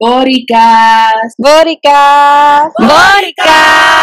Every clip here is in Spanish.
Bóricas. Bóricas. Bóricas.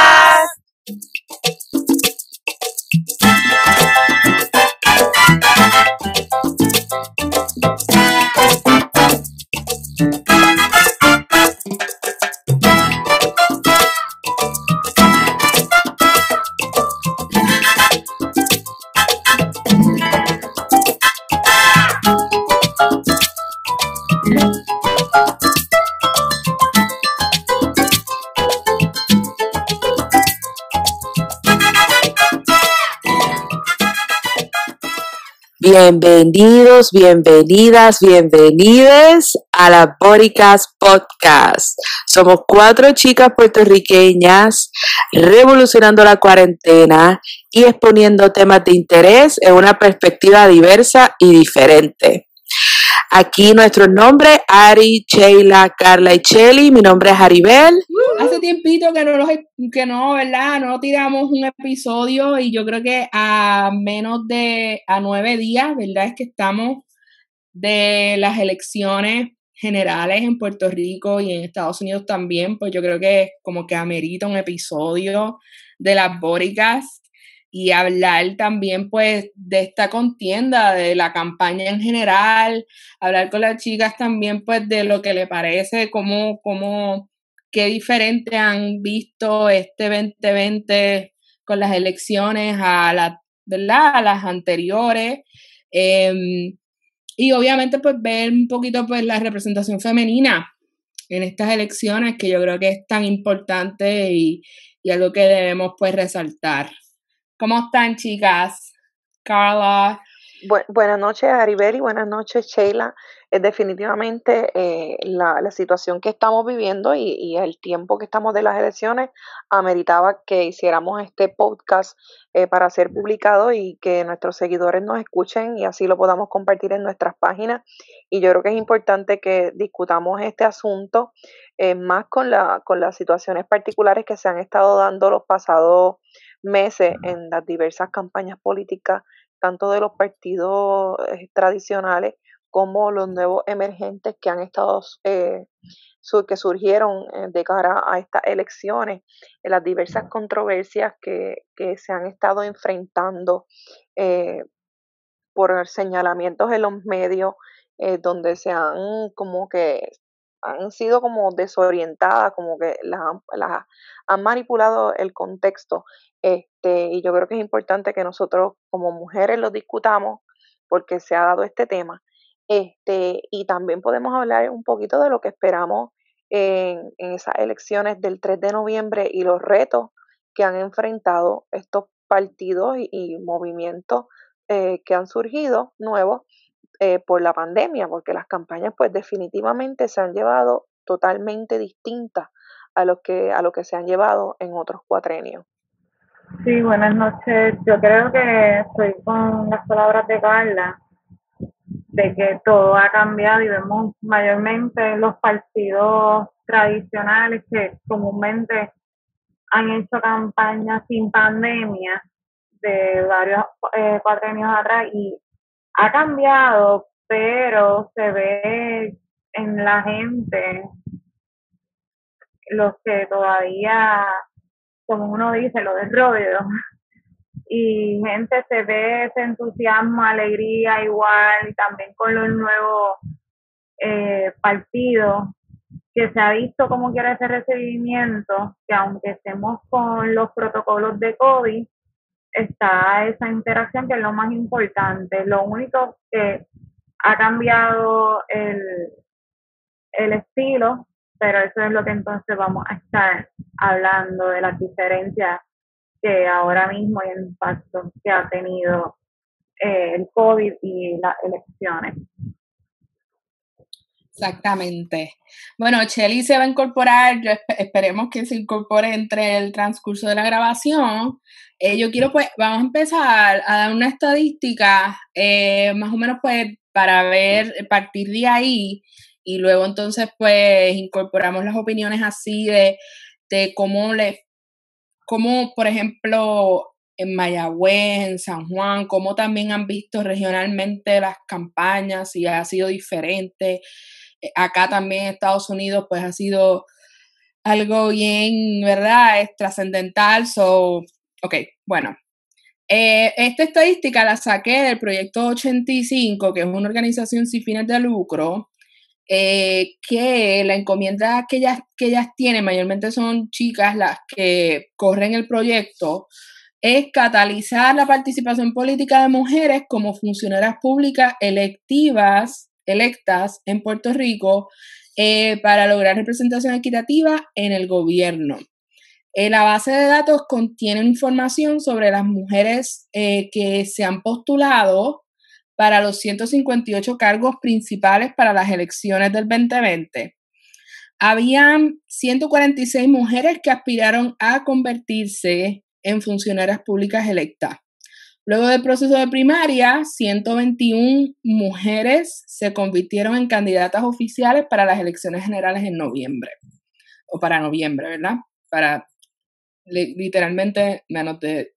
Bienvenidos, bienvenidas, bienvenides a la Bóricas Podcast. Somos cuatro chicas puertorriqueñas revolucionando la cuarentena y exponiendo temas de interés en una perspectiva diversa y diferente. Aquí nuestro nombre, Ari, Sheila, Carla y Chelly. Mi nombre es Aribel. Hace tiempito que no, que no, ¿verdad? No tiramos un episodio y yo creo que a menos de a nueve días, ¿verdad? Es que estamos de las elecciones generales en Puerto Rico y en Estados Unidos también, pues yo creo que como que amerita un episodio de las bóricas y hablar también pues de esta contienda, de la campaña en general, hablar con las chicas también pues de lo que le parece, cómo, cómo, qué diferente han visto este 2020 con las elecciones a, la, ¿verdad? a las anteriores. Em, y obviamente pues ver un poquito pues la representación femenina en estas elecciones que yo creo que es tan importante y, y algo que debemos pues resaltar. ¿Cómo están, chicas? Carla. buenas noches, Aribeli. Buenas noches, Sheila. Es definitivamente eh, la, situación que estamos viviendo y, el tiempo que estamos de las elecciones ameritaba que hiciéramos este podcast eh, para ser publicado y que nuestros seguidores nos escuchen y así lo podamos compartir en nuestras páginas. Y yo creo que es importante que discutamos este asunto eh, más con, la, con las situaciones particulares que se han estado dando los pasados meses en las diversas campañas políticas, tanto de los partidos eh, tradicionales como los nuevos emergentes que han estado eh, que surgieron eh, de cara a estas elecciones, en las diversas controversias que, se han estado enfrentando por señalamientos en los medios, donde se han como que han sido como desorientadas, como que las, las han manipulado el contexto este, y yo creo que es importante que nosotros como mujeres lo discutamos porque se ha dado este tema. Este, y también podemos hablar un poquito de lo que esperamos en, esas elecciones del 3 de noviembre y los retos que han enfrentado estos partidos y, movimientos eh, que han surgido nuevos eh, por la pandemia, porque las campañas pues definitivamente se han llevado totalmente distintas a lo que, a lo que se han llevado en otros cuatrenios. Sí, buenas noches. Yo creo que estoy con las palabras de Carla, de que todo ha cambiado y vemos mayormente los partidos tradicionales que comúnmente han hecho campañas sin pandemia de varios eh, cuatro años atrás y ha cambiado, pero se ve en la gente los que todavía como uno dice, lo de rodeo. Y gente se ve ese entusiasmo, alegría igual, y también con los nuevos eh, partidos, que se ha visto cómo quiere ese recibimiento, que aunque estemos con los protocolos de COVID, está esa interacción que es lo más importante. Lo único que ha cambiado el, el estilo pero eso es lo que entonces vamos a estar hablando de las diferencias que ahora mismo y el impacto que ha tenido eh, el COVID y las elecciones. Exactamente. Bueno, Chelly se va a incorporar, esperemos que se incorpore entre el transcurso de la grabación. Eh, yo quiero, pues, vamos a empezar a dar una estadística, eh, más o menos, pues, para ver, partir de ahí, y luego entonces pues incorporamos las opiniones así de, de cómo le, cómo por ejemplo en Mayagüez, en San Juan, cómo también han visto regionalmente las campañas, si ha sido diferente. acá también en Estados Unidos, pues ha sido algo bien, ¿verdad? Es trascendental. So, ok, bueno. Eh, esta estadística la saqué del proyecto 85, que es una organización sin fines de lucro, eh, que la encomienda que ellas, que ellas tienen, mayormente son chicas las que corren el proyecto, es catalizar la participación política de mujeres como funcionarias públicas electivas, electas en Puerto Rico eh, para lograr representación equitativa en el gobierno. Eh, la base de datos contiene información sobre las mujeres que se han postulado para los 158 cargos principales para las elecciones del 2020. Habían 146 mujeres que aspiraron a convertirse en funcionarias públicas electas. Luego del proceso de primaria, 121 mujeres se convirtieron en candidatas oficiales para las elecciones generales en noviembre. O para noviembre, ¿verdad? Para literalmente menos de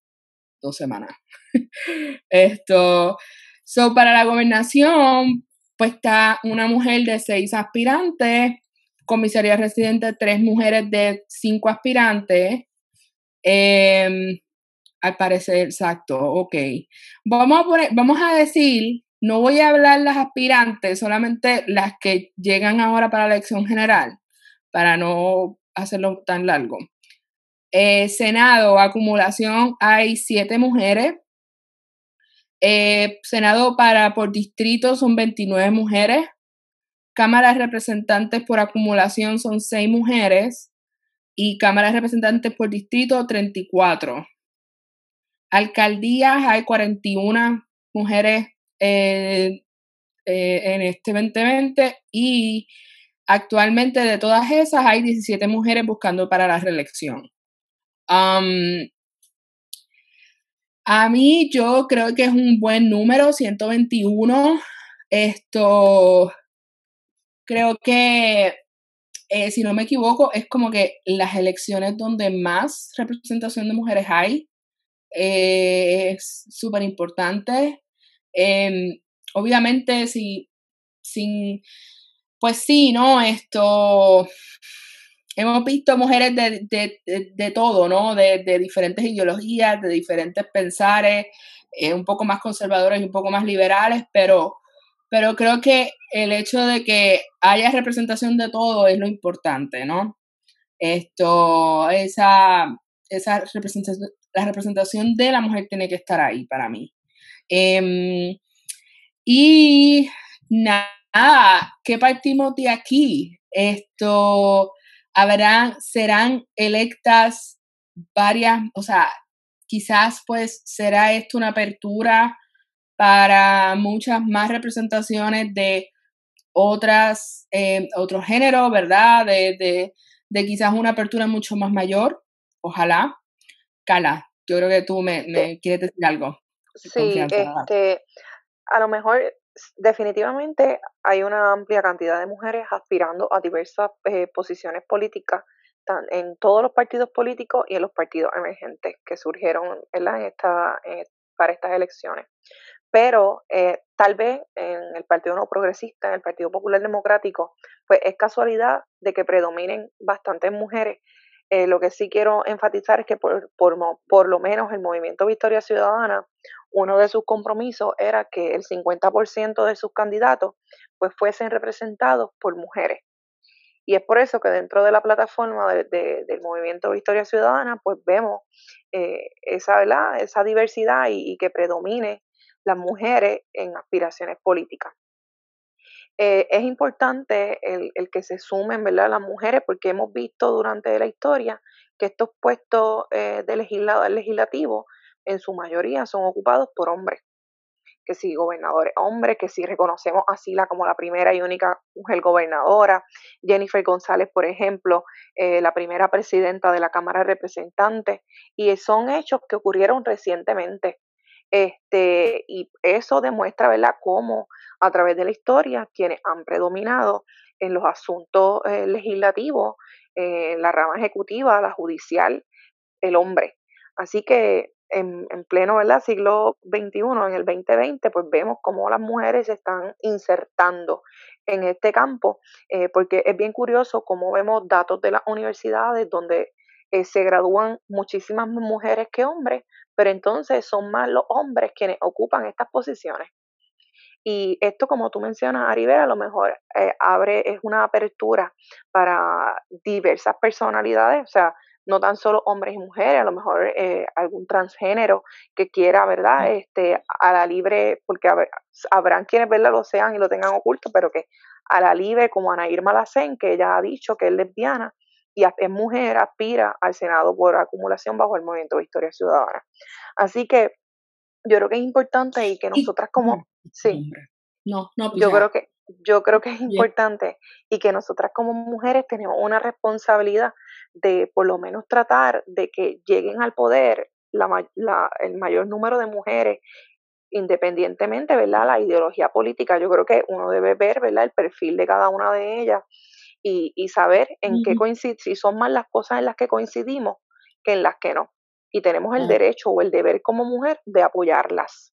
dos semanas. Esto, so para la gobernación, pues está una mujer de seis aspirantes, comisaría residente, tres mujeres de cinco aspirantes, eh, al parecer, exacto, ok. Vamos a, poner, vamos a decir, no voy a hablar las aspirantes, solamente las que llegan ahora para la elección general, para no hacerlo tan largo. Eh, Senado, acumulación, hay siete mujeres. Eh, Senado para por distrito son 29 mujeres. Cámara de representantes por acumulación son seis mujeres y cámaras representantes por distrito 34. Alcaldías hay 41 mujeres eh, eh, en este 2020 y actualmente de todas esas hay 17 mujeres buscando para la reelección. Um, a mí yo creo que es un buen número, 121. Esto creo que eh, si no me equivoco, es como que las elecciones donde más representación de mujeres hay. Eh, es súper importante. Em, obviamente, si, sin, pues sí, ¿no? Esto, hemos visto mujeres de, todo, ¿no? De, diferentes ideologías, de diferentes pensares, eh, un poco más conservadores y un poco más liberales, pero pero creo que el hecho de que haya representación de todo es lo importante, ¿no? Esto, esa, esa representación, la representación de la mujer tiene que estar ahí para mí. Em, y nada, ¿qué partimos de aquí? Esto, habrán, serán electas varias, o sea, quizás pues será esto una apertura para muchas más representaciones de otras, eh, otro género, ¿verdad? De, de, quizás una apertura mucho más mayor, ojalá. Cala, yo creo que tú me, quieres decir algo. Sí, este, a lo mejor definitivamente hay una amplia cantidad de mujeres aspirando a diversas eh, posiciones políticas en todos los partidos políticos y en los partidos emergentes que surgieron en esta, para estas elecciones pero eh, tal vez en el Partido No Progresista, en el Partido Popular Democrático, pues es casualidad de que predominen bastantes mujeres. Eh, lo que sí quiero enfatizar es que por, por, lo menos el movimiento Victoria Ciudadana, uno de sus compromisos era que el 50% de sus candidatos pues fuesen representados por mujeres. Y es por eso que dentro de la plataforma del movimiento Victoria Ciudadana, pues vemos eh, esa, esa diversidad y, y, que predomine las mujeres en aspiraciones políticas. Eh, es importante el, que se sumen ¿verdad? las mujeres porque hemos visto durante la historia que estos puestos eh, de legislador legislativo en su mayoría son ocupados por hombres que sí, gobernadores hombres, que sí reconocemos a Sila como la primera y única mujer gobernadora, Jennifer González, por ejemplo, eh, la primera presidenta de la Cámara de Representantes, y son hechos que ocurrieron recientemente. Este, y eso demuestra, ¿verdad?, cómo a través de la historia quienes han predominado en los asuntos eh, legislativos, eh, la rama ejecutiva, la judicial, el hombre. Así que en, en, pleno ¿verdad? siglo XXI, en el 2020, pues vemos cómo las mujeres se están insertando en este campo, eh, porque es bien curioso cómo vemos datos de las universidades donde eh, se gradúan muchísimas mujeres que hombres, pero entonces son más los hombres quienes ocupan estas posiciones. Y esto, como tú mencionas, Aribera, a lo mejor eh, abre, es una apertura para diversas personalidades, o sea, no tan solo hombres y mujeres, a lo mejor eh, algún transgénero que quiera, ¿verdad? Este, a la libre, porque habrán quienes, ¿verdad? Lo sean y lo tengan oculto, pero que a la libre, como Ana Irma Lacen, que ella ha dicho que es lesbiana y es mujer, aspira al Senado por acumulación bajo el Movimiento de Historia Ciudadana. Así que yo creo que es importante y que nosotras como Sí. No, no, pues yo creo que yo creo que es importante y que nosotras como mujeres tenemos una responsabilidad de por lo menos tratar de que lleguen al poder la, la, el mayor número de mujeres independientemente, ¿verdad? La ideología política, yo creo que uno debe ver, ¿verdad? El perfil de cada una de ellas y, y saber en qué coincide, si son más las cosas en las que coincidimos que en las que no. Y tenemos el derecho o el deber como mujer de apoyarlas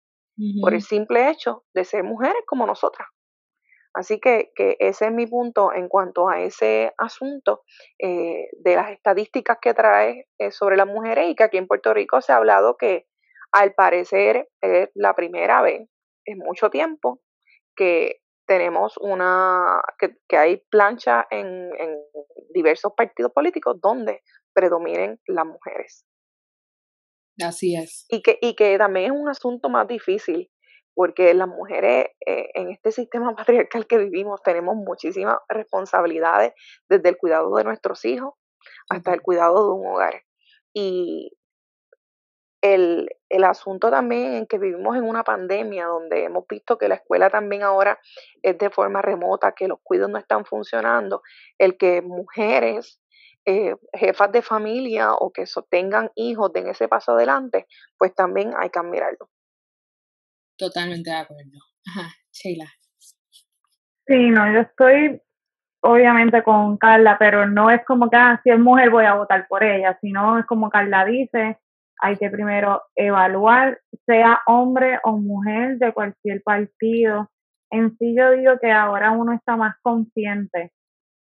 por el simple hecho de ser mujeres como nosotras. Así que, que ese es mi punto en cuanto a ese asunto eh, de las estadísticas que trae eh, sobre las mujeres y que aquí en Puerto Rico se ha hablado que al parecer es la primera vez en mucho tiempo que tenemos una, que, que hay plancha en, en diversos partidos políticos donde predominen las mujeres. Así es. Y que, y que también es un asunto más difícil, porque las mujeres eh, en este sistema patriarcal que vivimos tenemos muchísimas responsabilidades, desde el cuidado de nuestros hijos hasta el cuidado de un hogar. Y el, el, asunto también en que vivimos en una pandemia donde hemos visto que la escuela también ahora es de forma remota, que los cuidados no están funcionando, el que mujeres eh, jefas de familia o que tengan hijos den ese paso adelante, pues también hay que admirarlo. Totalmente de acuerdo. Ajá, Sheila. Sí, no, yo estoy obviamente con Carla, pero no es como que ah, si es mujer voy a votar por ella, sino es como Carla dice, hay que primero evaluar, sea hombre o mujer de cualquier partido. En sí yo digo que ahora uno está más consciente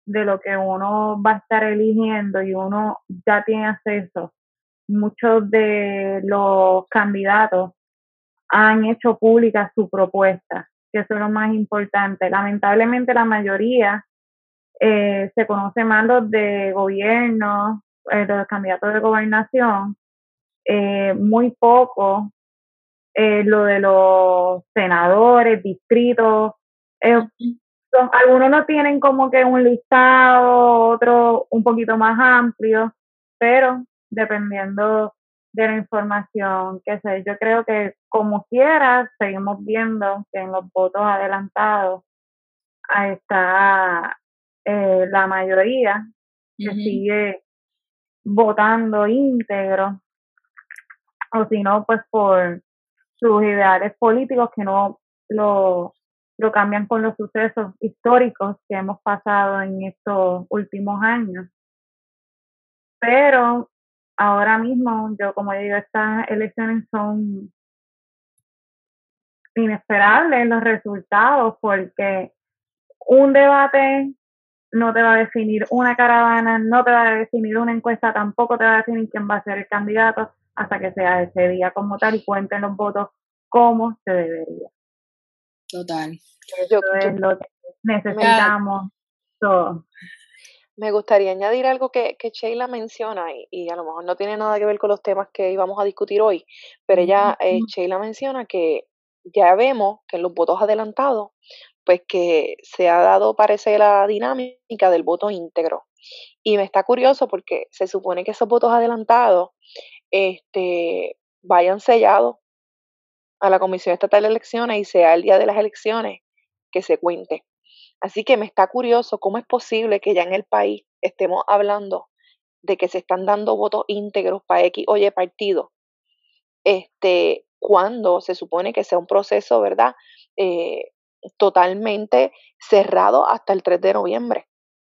de lo que uno va a estar eligiendo y uno ya tiene acceso. Muchos de los candidatos han hecho pública su propuesta, que eso es lo más importante. Lamentablemente la mayoría eh, se conoce más los de gobierno, eh, los candidatos de gobernación, eh, muy poco lo de los senadores, distritos, algunos no tienen como que un listado, otro un poquito más amplio, pero dependiendo de la información que sé, yo creo que como quiera seguimos viendo que en los votos adelantados está eh, la mayoría que sigue votando íntegro o si no pues por sus ideales políticos que no lo lo cambian con los sucesos históricos que hemos pasado en estos últimos años. Pero ahora mismo, yo como digo, estas elecciones son inesperables los resultados porque un debate no te va a definir una caravana, no te va a definir una encuesta, tampoco te va a definir quién va a ser el candidato hasta que sea ese día como tal y cuenten los votos como se debería. Total. Yo, necesitamos todo. Me gustaría añadir algo que, que Sheila menciona y, a lo mejor no tiene nada que ver con los temas que íbamos a discutir hoy, pero ella, eh, Sheila menciona que ya vemos que en los votos adelantados, pues que se ha dado parecer la dinámica del voto íntegro. Y me está curioso porque se supone que esos votos adelantados este, vayan sellados a la Comisión Estatal de Elecciones y sea el día de las elecciones que se cuente. Así que me está curioso cómo es posible que ya en el país estemos hablando de que se están dando votos íntegros para X oye partido, este, cuando se supone que sea un proceso, ¿verdad? Eh, totalmente cerrado hasta el 3 de noviembre.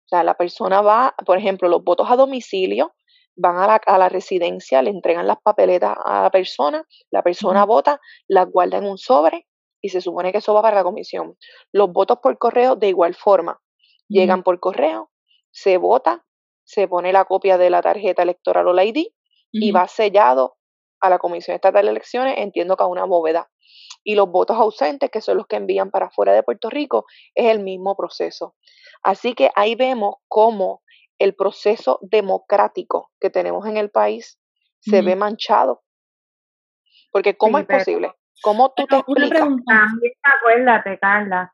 O sea, la persona va, por ejemplo, los votos a domicilio van a la, a la residencia, le entregan las papeletas a la persona, la persona vota, las guarda en un sobre y se supone que eso va para la comisión. Los votos por correo de igual forma. Llegan por correo, se vota, se pone la copia de la tarjeta electoral o la ID y va sellado a la Comisión Estatal de Elecciones, entiendo que a una bóveda. Y los votos ausentes, que son los que envían para afuera de Puerto Rico, es el mismo proceso. Así que ahí vemos cómo el proceso democrático que tenemos en el país se ve manchado. Porque ¿cómo es posible? ¿Cómo tú te explicas? También acuérdate, Carla,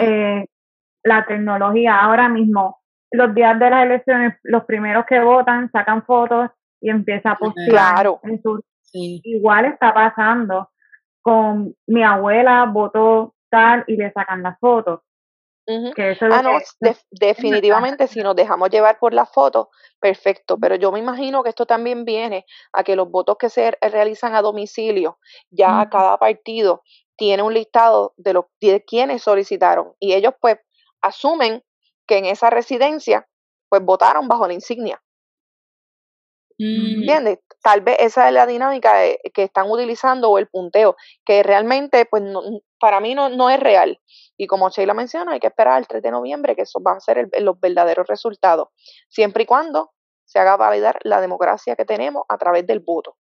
eh, la tecnología ahora mismo, los días de las elecciones, los primeros que votan sacan fotos y empieza a postear. Claro. Igual está pasando con mi abuela votó tal y le sacan las fotos ah, no, definitivamente si nos dejamos llevar por la foto, perfecto, pero yo me imagino que esto también viene a que los votos que se realizan a domicilio, ya cada partido tiene un listado de, los, de quienes solicitaron y ellos pues asumen que en esa residencia pues votaron bajo la insignia. ¿Entiendes? Tal vez esa es la dinámica que están utilizando o el punteo, que realmente, pues, para mí no, no es real. Y como Sheila menciona, hay que esperar el 3 de noviembre, que eso va a ser los verdaderos resultados, siempre y cuando se haga validar la democracia que tenemos a través del voto.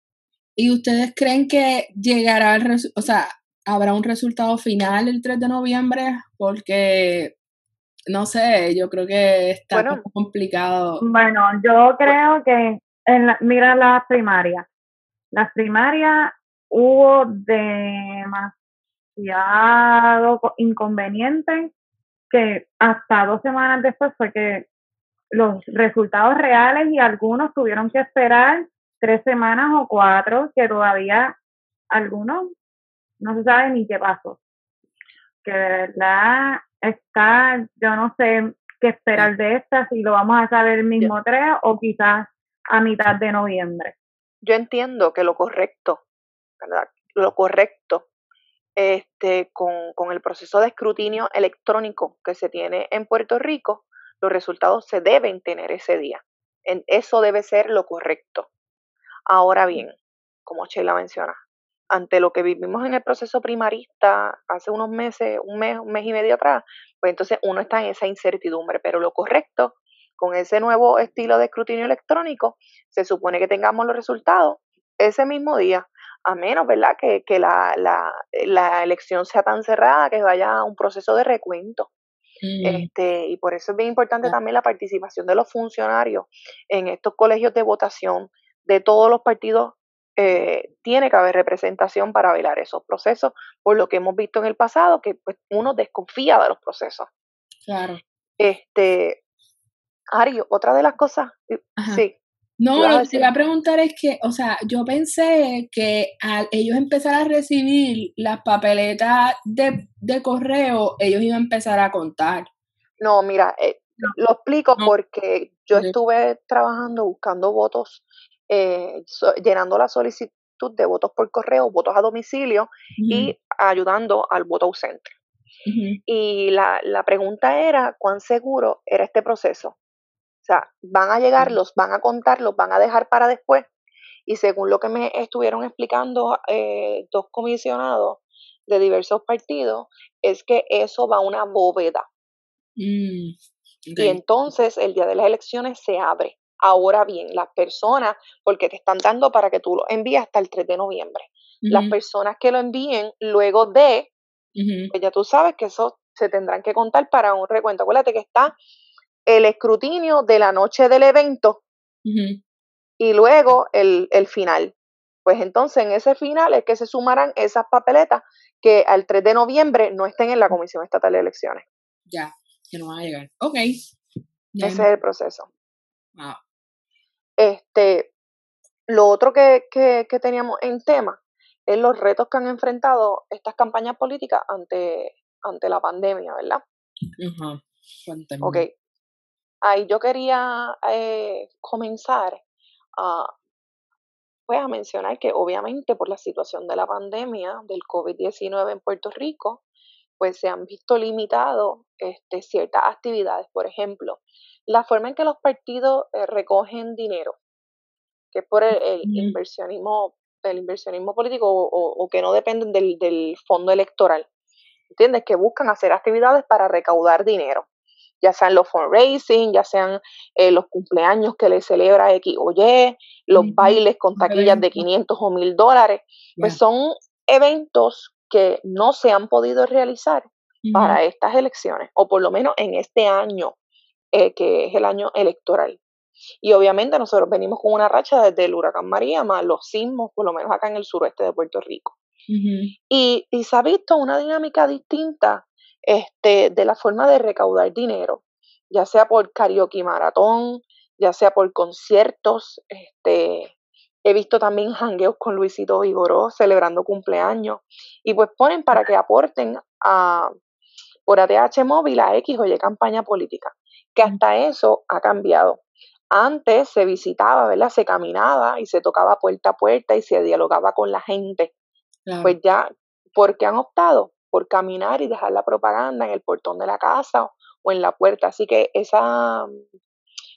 ¿Y ustedes creen que llegará el, o sea, habrá un resultado final el 3 de noviembre? Porque, no sé, yo creo que está complicado. Bueno, yo creo que mira las primarias. Las primarias hubo demasiado inconveniente que hasta dos semanas después fue que los resultados reales y algunos tuvieron que esperar tres semanas o cuatro, que todavía algunos no se sabe ni qué pasó. Que de verdad está, yo no sé qué esperar de esta, si lo vamos a saber el mismo tres o quizás a mitad de noviembre. Yo entiendo que lo correcto, ¿verdad? Lo correcto este, con, con el proceso de escrutinio electrónico que se tiene en Puerto Rico, los resultados se deben tener ese día. En, eso debe ser lo correcto. Ahora bien, como Sheila menciona, ante lo que vivimos en el proceso primarista hace unos meses, un mes, un mes y medio atrás, pues entonces uno está en esa incertidumbre, pero lo correcto con ese nuevo estilo de escrutinio electrónico, se supone que tengamos los resultados ese mismo día, a menos, ¿verdad?, que, la, la, elección sea tan cerrada que vaya a un proceso de recuento. Mm. Este, y por eso es bien importante ah. también la participación de los funcionarios en estos colegios de votación de todos los partidos. Eh, tiene que haber representación para velar esos procesos, por lo que hemos visto en el pasado, que pues, uno desconfía de los procesos. Claro. Este, Ari, otra de las cosas, eh, sí. No, lo que te iba a preguntar es que, o sea, yo pensé que al ellos empezar a recibir las papeletas de, correo, ellos iban a empezar a contar. No, mira, eh, lo explico porque yo estuve trabajando buscando votos, eh, llenando la solicitud de votos por correo, votos a domicilio y ayudando al voto ausente. Y la, la pregunta era, ¿cuán seguro era este proceso? O sea, van a llegar, los van a contar, los van a dejar para después. Y según lo que me estuvieron explicando eh, dos comisionados de diversos partidos, es que eso va a una bóveda. Mm, y entonces el día de las elecciones se abre. Ahora bien, las personas, porque te están dando para que tú lo envíes hasta el 3 de noviembre. Las personas que lo envíen luego de, pues ya tú sabes que eso se tendrán que contar para un recuento. Acuérdate que está el escrutinio de la noche del evento y luego el, final. Pues entonces en ese final es que se sumarán esas papeletas que al 3 de noviembre no estén en la Comisión Estatal de Elecciones. Ya, que no van a llegar. Ok. Ese es el proceso. Este, lo otro que, que, que, teníamos en tema es los retos que han enfrentado estas campañas políticas ante, ante la pandemia, ¿verdad? Ajá. Ok, ahí yo quería eh, comenzar a, pues, a mencionar que obviamente por la situación de la pandemia del COVID-19 en Puerto Rico, pues se han visto limitados este, ciertas actividades. Por ejemplo, la forma en que los partidos eh, recogen dinero. que es por el, inversionismo, el inversionismo político o, que no dependen del, del fondo electoral. ¿Entiendes? Que buscan hacer actividades para recaudar dinero ya sean los fundraising, ya sean eh, los cumpleaños que le celebra X o Y, los bailes con taquillas de 500 o 1000 dólares, pues son eventos que no se han podido realizar para estas elecciones, o por lo menos en este año, eh, que es el año electoral. Y obviamente nosotros venimos con una racha desde el huracán María, más los sismos, por lo menos acá en el suroeste de Puerto Rico. y, y, se ha visto una dinámica distinta este, de la forma de recaudar dinero, ya sea por karaoke maratón, ya sea por conciertos, este, he visto también hangueos con Luisito Vigoró celebrando cumpleaños y pues ponen para que aporten a por ATH móvil a X o Y campaña política, que hasta eso ha cambiado. Antes se visitaba, ¿verdad? Se caminaba y se tocaba puerta a puerta y se dialogaba con la gente. Pues ya, ¿por qué han optado? Por caminar y dejar la propaganda en el portón de la casa o en la puerta. Así que esa mm,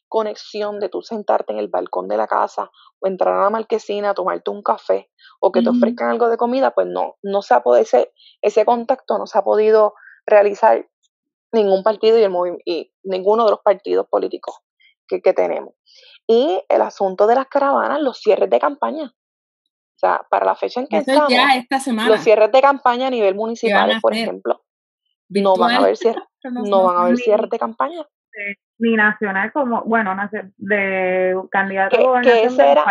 conexión de tú sentarte en el balcón de la casa o entrar a la marquesina a tomarte un café o que te ofrezcan algo de comida, pues no, no se ha podido, ese, ese contacto no se ha podido realizar ningún partido y, el y ninguno de los partidos políticos que, que tenemos. Y el asunto de las caravanas, los cierres de campaña. Sea, para la fecha en que estamos, los cierres de campaña a nivel municipal, por ejemplo, no van a haber cierres, no, van a haber cierres de campaña. Ni nacional como, bueno, de candidato que, ese era,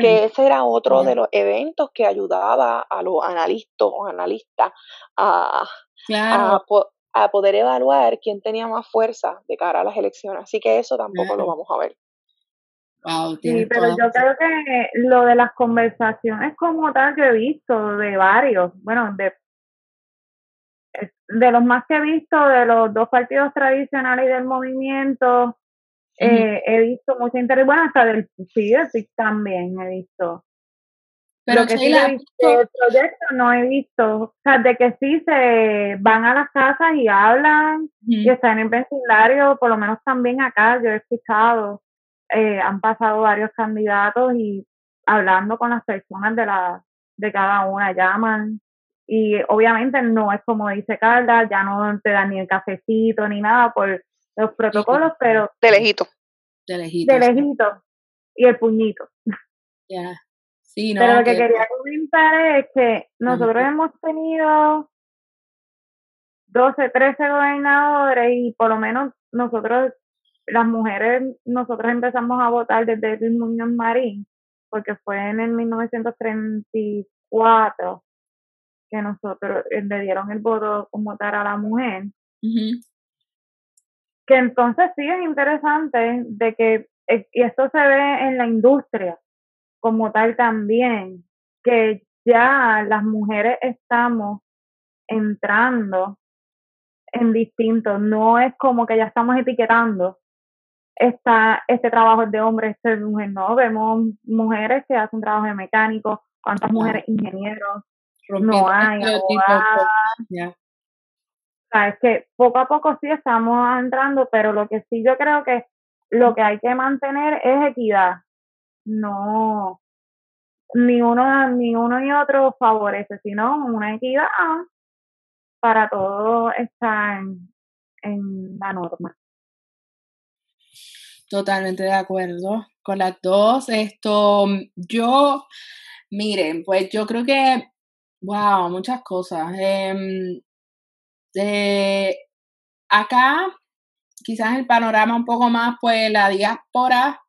que ese era otro de los eventos que ayudaba a los analistas o analistas a, a, poder evaluar quién tenía más fuerza de cara a las elecciones. Así que eso tampoco lo vamos a ver sí, pero yo creo que lo de las conversaciones como tal que he visto de varios, bueno, de, de los más que he visto de los dos partidos tradicionales y del movimiento, eh, he visto mucho interés, bueno, hasta del sí, también he visto. Pero lo que sí he visto, el proyecto no he visto, o sea, de que sí se van a las casas y hablan y están en vecindario, por lo menos también acá yo he escuchado eh, han pasado varios candidatos y hablando con las personas de la de cada una llaman y obviamente no es como dice Carla, ya no te dan ni el cafecito ni nada por los protocolos, pero de lejito. De lejito. De lejito. Y el puñito. Ya. Sí, no, pero lo que, quería comentar es que nosotros hemos tenido 12, 13 gobernadores y por lo menos nosotros las mujeres, nosotros empezamos a votar desde el Muñoz Marín, porque fue en el 1934 que nosotros eh, le dieron el voto como votar a la mujer. Que entonces sí es interesante de que, eh, y esto se ve en la industria como tal también, que ya las mujeres estamos entrando en distintos, no es como que ya estamos etiquetando esta, este trabajo es de hombre, este es de mujer, no, vemos mujeres que hacen trabajo de mecánico, cuántas mujeres ingenieros, no hay, abogadas. O sea, es que poco a poco sí estamos entrando, pero lo que sí yo creo que lo que hay que mantener es equidad. No, ni uno, ni uno ni otro favorece, sino una equidad para todo está en, en la norma. Totalmente de acuerdo con las dos. Esto, yo, miren, pues yo creo que, wow, muchas cosas. Em, acá, quizás el panorama un poco más, pues la diáspora,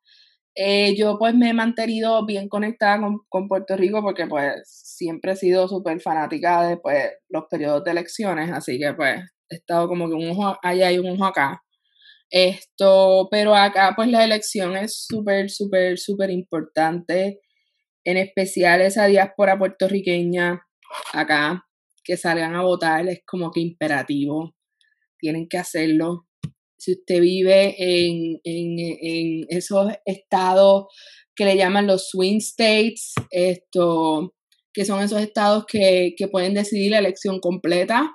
eh, yo pues me he mantenido bien conectada con, con Puerto Rico porque pues siempre he sido súper fanática de pues, los periodos de elecciones, así que pues he estado como que un ojo allá y un ojo acá. Esto, pero acá pues la elección es súper, súper, súper importante, en especial esa diáspora puertorriqueña acá, que salgan a votar, es como que imperativo, tienen que hacerlo. Si usted vive en, en, esos estados que le llaman los swing states, esto, que son esos estados que, que pueden decidir la elección completa,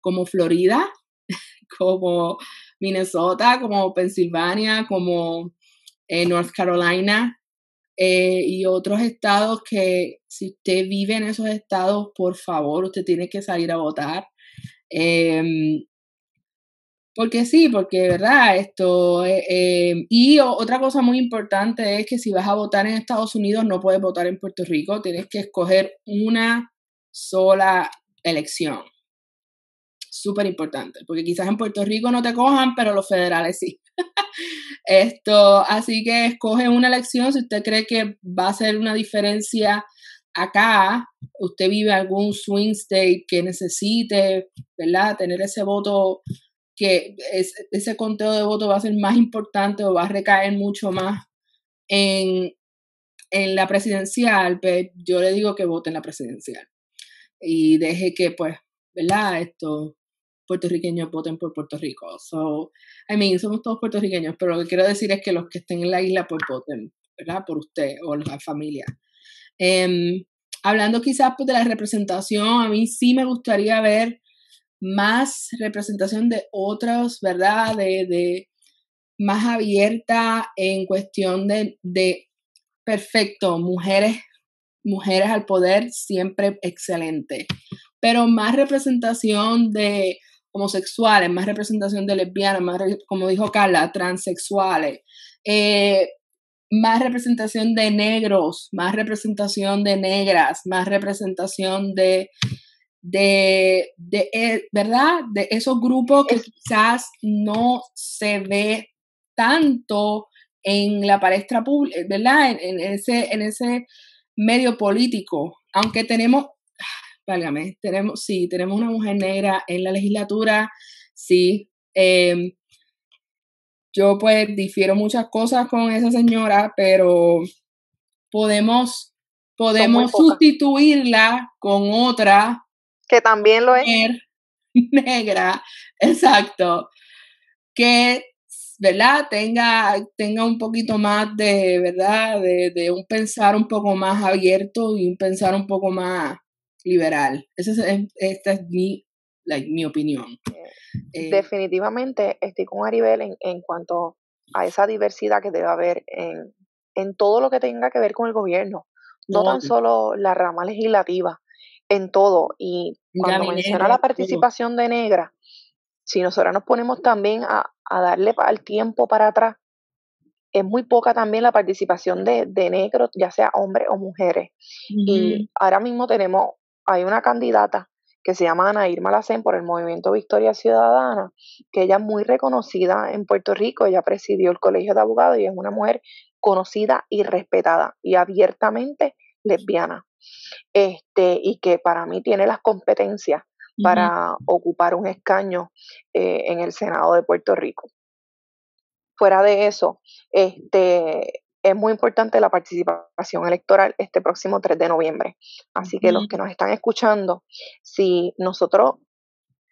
como Florida, como Minnesota, como Pensilvania, como eh, North Carolina, eh, y otros estados que si usted vive en esos estados, por favor, usted tiene que salir a votar. Em, porque sí, porque, ¿verdad? Esto, eh, em, y otra cosa muy importante es que si vas a votar en Estados Unidos, no puedes votar en Puerto Rico, tienes que escoger una sola elección. Súper importante, porque quizás en Puerto Rico no te cojan, pero los federales sí. Esto, así que escoge una elección si usted cree que va a ser una diferencia acá. Usted vive algún swing state que necesite, ¿verdad? Tener ese voto que ese conteo de votos va a ser más importante o va a recaer mucho más en, en la presidencial, pues yo le digo que vote en la presidencial y deje que, pues, ¿verdad? Estos puertorriqueños voten por Puerto Rico. So, I mean, somos todos puertorriqueños, pero lo que quiero decir es que los que estén en la isla, pues voten, ¿verdad? Por usted o la familia. Em, hablando quizás pues, de la representación, a mí sí me gustaría ver más representación de otros, ¿verdad? De, de más abierta en cuestión de, de, perfecto, mujeres, mujeres al poder, siempre excelente, pero más representación de homosexuales, más representación de lesbianas, más, como dijo Carla, transexuales, eh, más representación de negros, más representación de negras, más representación de de, de, eh, ¿verdad? De esos grupos que quizás no se ve tanto en la palestra pública, ¿verdad? En, ese, en ese medio político, aunque tenemos, válgame, tenemos, sí, tenemos una mujer negra en la legislatura, sí. Em, yo pues difiero muchas cosas con esa señora, pero podemos, podemos sustituirla con otra que también lo es. Negra, exacto. Que, ¿verdad? Tenga, tenga un poquito más de, ¿verdad? De, un pensar un poco más abierto y un pensar un poco más liberal. Esa es, esta es mi, mi opinión. Eh, definitivamente estoy con Aribel en, en, cuanto a esa diversidad que debe haber en, en todo lo que tenga que ver con el gobierno, no tan solo la rama legislativa, en todo. Y cuando menciona la participación de negra, si nosotros nos ponemos también a, darle al tiempo para atrás, es muy poca también la participación de, negros, ya sea hombres o mujeres. Y ahora mismo tenemos, hay una candidata que se llama Ana Irma Lacen por el Movimiento Victoria Ciudadana, que ella es muy reconocida en Puerto Rico, ella presidió el Colegio de Abogados y es una mujer conocida y respetada y abiertamente lesbiana este, y que para mí tiene las competencias para ocupar un escaño eh, en el Senado de Puerto Rico. Fuera de eso, este, es muy importante la participación electoral este próximo 3 de noviembre. Así que los que nos están escuchando, si nosotros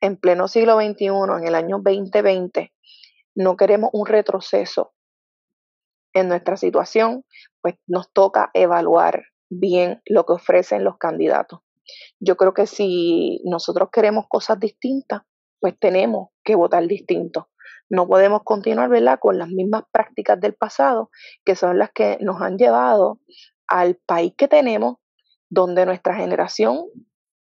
en pleno siglo XXI, en el año 2020, no queremos un retroceso en nuestra situación, pues nos toca evaluar bien lo que ofrecen los candidatos. Yo creo que si nosotros queremos cosas distintas, pues tenemos que votar distinto. No podemos continuar ¿verdad? con las mismas prácticas del pasado, que son las que nos han llevado al país que tenemos, donde nuestra generación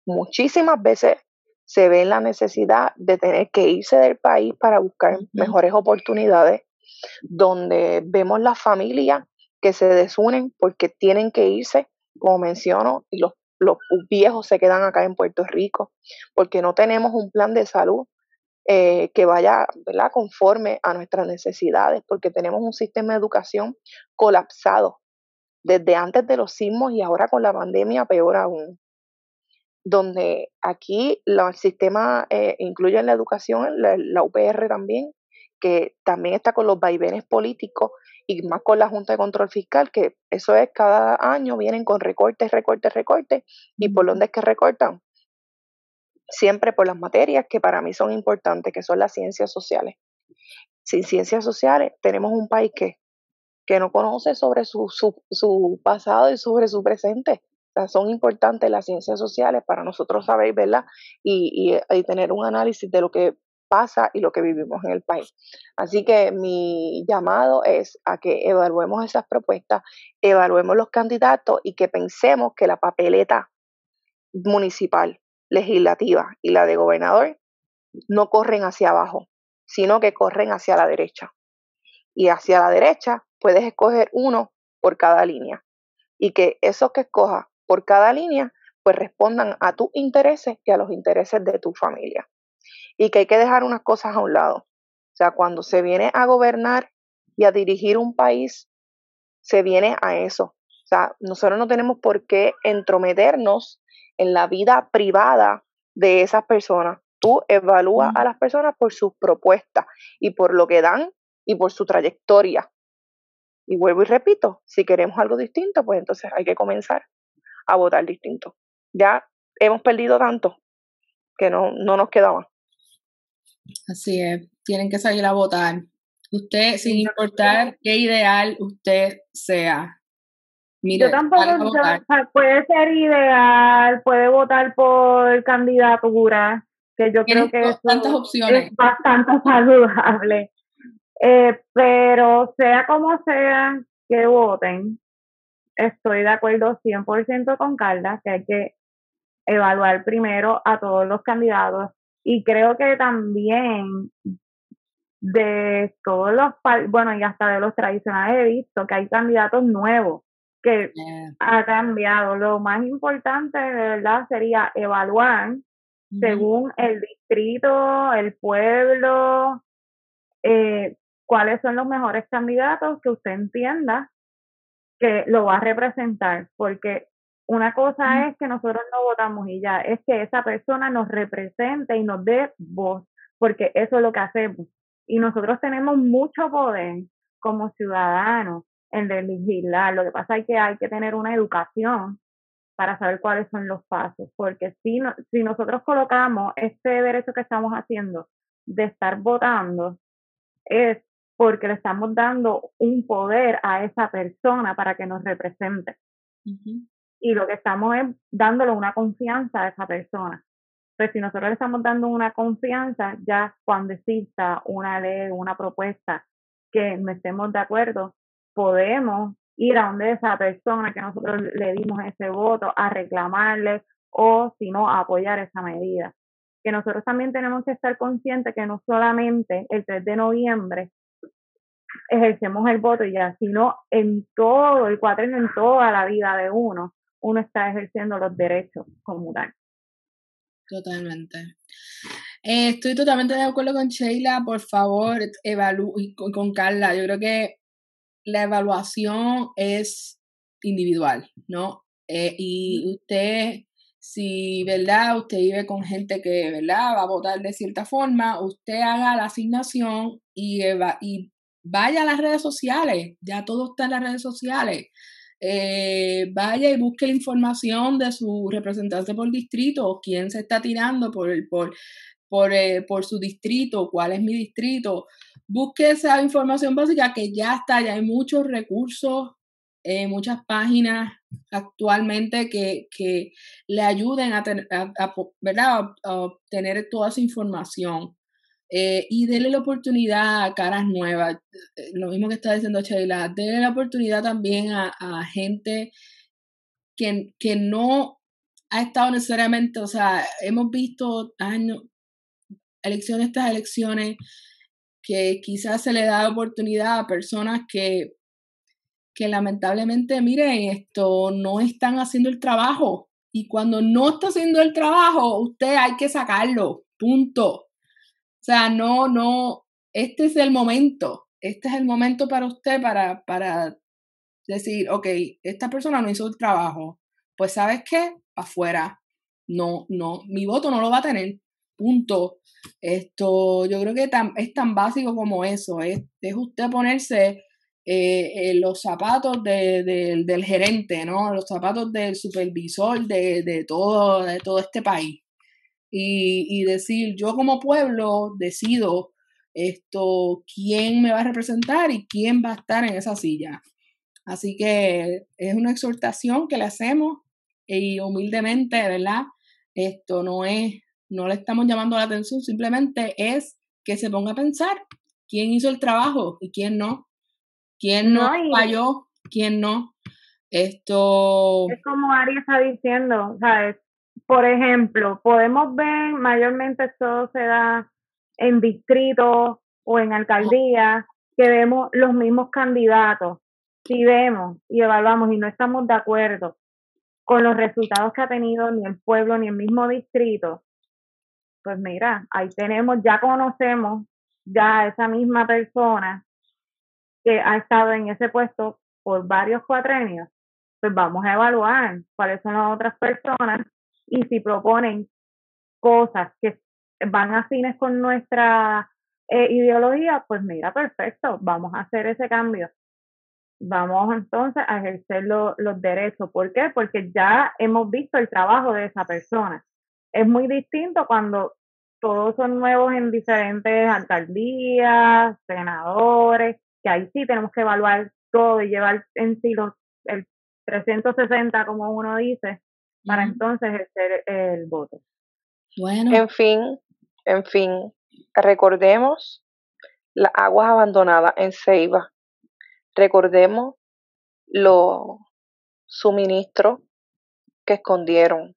muchísimas veces se ve en la necesidad de tener que irse del país para buscar mejores oportunidades, donde vemos las familias que se desunen porque tienen que irse, como menciono, y los, los viejos se quedan acá en Puerto Rico, porque no tenemos un plan de salud eh, que vaya ¿verdad? conforme a nuestras necesidades, porque tenemos un sistema de educación colapsado desde antes de los sismos y ahora con la pandemia peor aún. Donde aquí el sistema eh, incluye en la educación, la, la UPR también, que también está con los vaivenes políticos y más con la Junta de Control Fiscal, que eso es cada año vienen con recortes, recortes, recortes, y por dónde es que recortan. Siempre por las materias que para mí son importantes, que son las ciencias sociales. Sin ciencias sociales tenemos un país que, que no conoce sobre su, su, su pasado y sobre su presente. Son importantes las ciencias sociales para nosotros saber, ¿verdad? Y, y, y tener un análisis de lo que pasa y lo que vivimos en el país. Así que mi llamado es a que evaluemos esas propuestas, evaluemos los candidatos y que pensemos que la papeleta municipal, legislativa y la de gobernador no corren hacia abajo, sino que corren hacia la derecha. Y hacia la derecha puedes escoger uno por cada línea. Y que esos que escojas por cada línea, pues respondan a tus intereses y a los intereses de tu familia. Y que hay que dejar unas cosas a un lado. O sea, cuando se viene a gobernar y a dirigir un país, se viene a eso. O sea, nosotros no tenemos por qué entrometernos en la vida privada de esas personas. Tú evalúas a las personas por sus propuestas y por lo que dan y por su trayectoria. Y vuelvo y repito, si queremos algo distinto, pues entonces hay que comenzar a votar distinto. Ya hemos perdido tanto que no, no nos quedaba. Así es, tienen que salir a votar. Usted, sin importar qué ideal usted sea. Yo tampoco, puede ser ideal, puede votar por candidatura, que yo creo que opciones. es bastante saludable. Eh, pero sea como sea que voten, estoy de acuerdo 100% con Carla, que hay que evaluar primero a todos los candidatos y creo que también de todos los, bueno, y hasta de los tradicionales he visto que hay candidatos nuevos que ha cambiado. Lo más importante de verdad sería evaluar según el distrito, el pueblo, eh, cuáles son los mejores candidatos que usted entienda que lo va a representar, porque una cosa es que nosotros no votamos y ya, es que esa persona nos represente y nos dé voz, porque eso es lo que hacemos. Y nosotros tenemos mucho poder como ciudadanos en legislar. Lo que pasa es que hay que tener una educación para saber cuáles son los pasos, porque si, si nosotros colocamos este derecho que estamos haciendo de estar votando, es porque le estamos dando un poder a esa persona para que nos represente. Y lo que estamos es dándole una confianza a esa persona. Pues si nosotros le estamos dando una confianza, ya cuando exista una ley, una propuesta que no estemos de acuerdo, podemos ir a donde esa persona que nosotros le dimos ese voto a reclamarle o si no a apoyar esa medida. Que nosotros también tenemos que estar conscientes que no solamente el 3 de noviembre ejercemos el voto ya, sino en todo el cuatrenio, en toda la vida de uno, uno está ejerciendo los derechos como tal. Totalmente. Eh, estoy totalmente de acuerdo con Sheila, por favor, evalú y con Carla. Yo creo que la evaluación es individual, ¿no? Eh, y usted, si, ¿verdad? Usted vive con gente que, ¿verdad? Va a votar de cierta forma, usted haga la asignación y, y vaya a las redes sociales, ya todo está en las redes sociales. Eh, vaya y busque la información de su representante por distrito, quién se está tirando por, por, por, eh, por su distrito, cuál es mi distrito, busque esa información básica que ya está, ya hay muchos recursos, eh, muchas páginas actualmente que, que le ayuden a, tener, a, ¿verdad? a, obtener toda esa información. Eh, y déle la oportunidad a caras nuevas, lo mismo que está diciendo Sheila, déle la oportunidad también a, a gente que, que no ha estado necesariamente, o sea, hemos visto años, elecciones tras elecciones, que quizás se le da oportunidad a personas que, que lamentablemente, miren, esto no están haciendo el trabajo. Y cuando no está haciendo el trabajo, usted hay que sacarlo, punto. O sea, no, no, este es el momento, este es el momento para usted para, para decir, ok, esta persona no hizo el trabajo, pues sabes qué, afuera, no, no, mi voto no lo va a tener, punto. Esto, yo creo que es tan básico como eso, es, es usted ponerse eh, los zapatos del gerente, ¿no? Los zapatos del supervisor de, de, todo, de todo este país. Y, y, decir, yo como pueblo decido esto, quién me va a representar y quién va a estar en esa silla. Así que es una exhortación que le hacemos y humildemente, ¿verdad? Esto no es no le estamos llamando la atención, simplemente es que se ponga a pensar quién hizo el trabajo y quién no, quién no, falló, quién no. Esto... Es como Ari está diciendo, ¿sabes? Por ejemplo, podemos ver, mayormente esto se da en distritos o en alcaldías, que vemos los mismos candidatos. Si vemos y evaluamos y no estamos de acuerdo con los resultados que ha tenido ni el pueblo ni el mismo distrito, pues mira, ahí tenemos, ya conocemos ya esa misma persona que ha estado en ese puesto por varios cuatrenios, pues vamos a evaluar cuáles son las otras personas y si proponen cosas que van afines con nuestra eh, ideología, pues mira, perfecto, vamos a hacer ese cambio. Vamos entonces a ejercer los derechos. ¿Por qué? Porque ya hemos visto el trabajo de esa persona. Es muy distinto cuando todos son nuevos en diferentes alcaldías, senadores, que ahí sí tenemos que evaluar todo y llevar en sí los, el 360, como uno dice, para entonces ejercer el voto. Bueno. En fin, en fin, recordemos las aguas abandonadas en Ceiba. Recordemos los suministros que escondieron.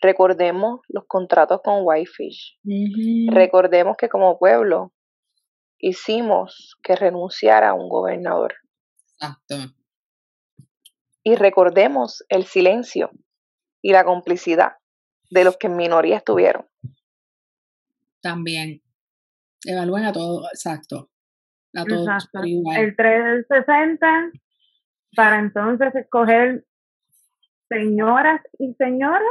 Recordemos los contratos con Whitefish. Recordemos que como pueblo hicimos que renunciara a un gobernador. Exacto. Y recordemos el silencio y la complicidad de los que en minoría estuvieron. También. Evalúen a todo, exacto. A todos El 360 para entonces escoger señoras y señores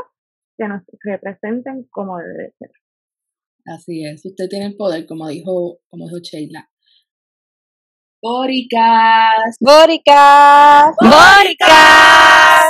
que nos representen como debe ser. Así es, usted tiene el poder, como dijo, como dijo Sheila. Bóricas. Bóricas. Bóricas.